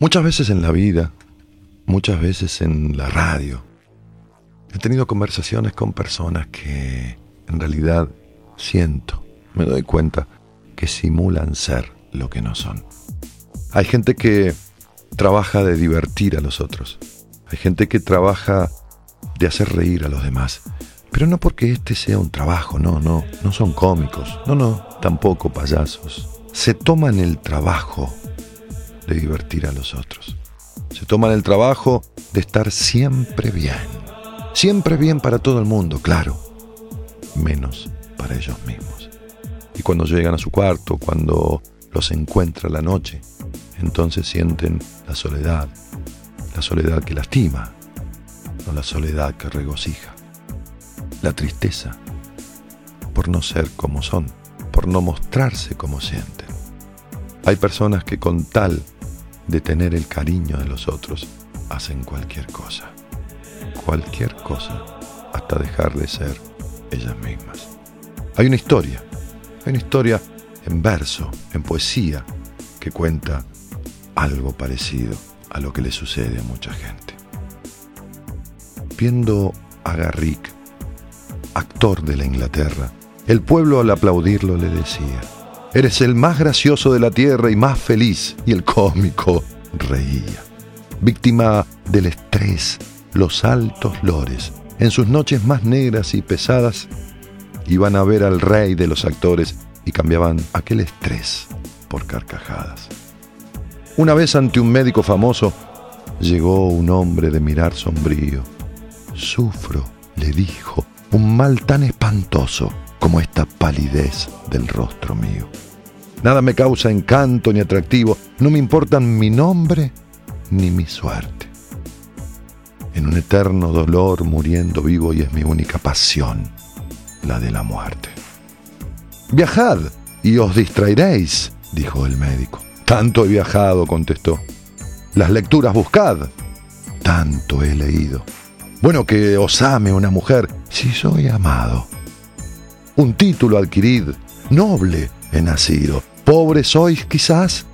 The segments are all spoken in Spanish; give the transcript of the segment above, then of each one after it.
Muchas veces en la vida, muchas veces en la radio, he tenido conversaciones con personas que en realidad siento, me doy cuenta, que simulan ser lo que no son. Hay gente que trabaja de divertir a los otros. Hay gente que trabaja de hacer reír a los demás. Pero no porque este sea un trabajo, no, no, no son cómicos, no, no, tampoco payasos. Se toman el trabajo de divertir a los otros. Se toman el trabajo de estar siempre bien. Siempre bien para todo el mundo, claro. Menos para ellos mismos. Y cuando llegan a su cuarto, cuando los encuentra la noche, entonces sienten la soledad, la soledad que lastima, no la soledad que regocija, la tristeza por no ser como son, por no mostrarse como sienten. Hay personas que con tal de tener el cariño de los otros, hacen cualquier cosa. Cualquier cosa hasta dejar de ser ellas mismas. Hay una historia, hay una historia en verso, en poesía, que cuenta algo parecido a lo que le sucede a mucha gente. Viendo a Garrick, actor de la Inglaterra, el pueblo al aplaudirlo le decía, Eres el más gracioso de la tierra y más feliz. Y el cómico reía. Víctima del estrés, los altos lores, en sus noches más negras y pesadas, iban a ver al rey de los actores y cambiaban aquel estrés por carcajadas. Una vez ante un médico famoso, llegó un hombre de mirar sombrío. Sufro, le dijo, un mal tan espantoso como esta palidez del rostro mío. Nada me causa encanto ni atractivo, no me importan mi nombre ni mi suerte. En un eterno dolor muriendo vivo y es mi única pasión, la de la muerte. Viajad y os distraeréis, dijo el médico. Tanto he viajado, contestó. Las lecturas buscad. Tanto he leído. Bueno, que os ame una mujer, si soy amado un título adquirid, noble he nacido, pobre sois quizás,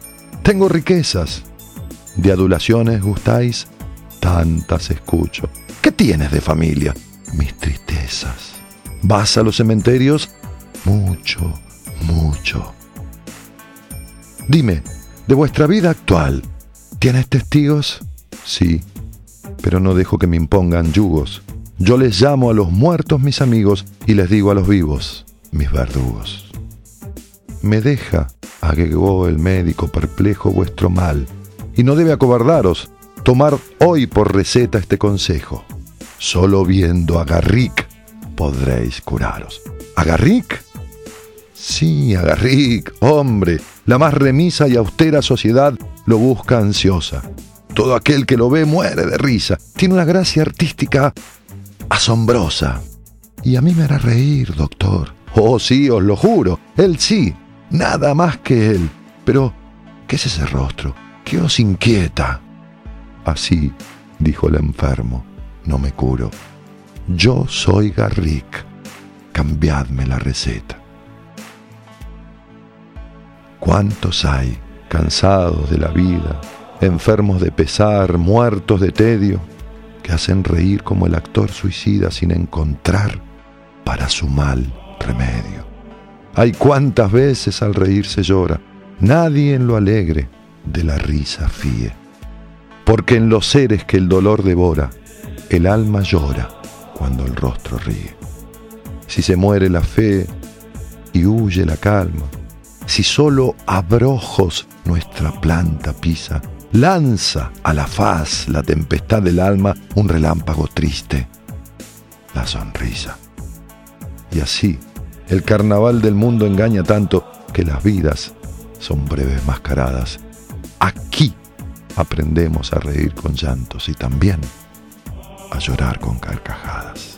tengo riquezas, de adulaciones gustáis, tantas escucho. ¿Qué tienes de familia? Mis tristezas. ¿Vas a los cementerios? Mucho, mucho. Dime, de vuestra vida actual, ¿tienes testigos? Sí, pero no dejo que me impongan yugos. Yo les llamo a los muertos mis amigos y les digo a los vivos mis verdugos. Me deja, agregó el médico perplejo, vuestro mal, y no debe acobardaros tomar hoy por receta este consejo. Solo viendo a Garrick podréis curaros. ¿A Garrick? Sí, a Garrick, hombre, la más remisa y austera sociedad lo busca ansiosa. Todo aquel que lo ve muere de risa. Tiene una gracia artística asombrosa. Y a mí me hará reír, doctor. Oh, sí, os lo juro. Él sí, nada más que él. Pero, ¿qué es ese rostro? ¿Qué os inquieta? Así, dijo el enfermo, no me curo. Yo soy Garrick. Cambiadme la receta. ¿Cuántos hay, cansados de la vida, enfermos de pesar, muertos de tedio? que hacen reír como el actor suicida sin encontrar para su mal remedio. Hay cuántas veces al reír se llora, nadie en lo alegre de la risa fíe. Porque en los seres que el dolor devora, el alma llora cuando el rostro ríe. Si se muere la fe y huye la calma, si solo abrojos nuestra planta pisa, lanza a la faz la tempestad del alma un relámpago triste, la sonrisa. Y así, el carnaval del mundo engaña tanto que las vidas son breves mascaradas. Aquí aprendemos a reír con llantos y también a llorar con carcajadas.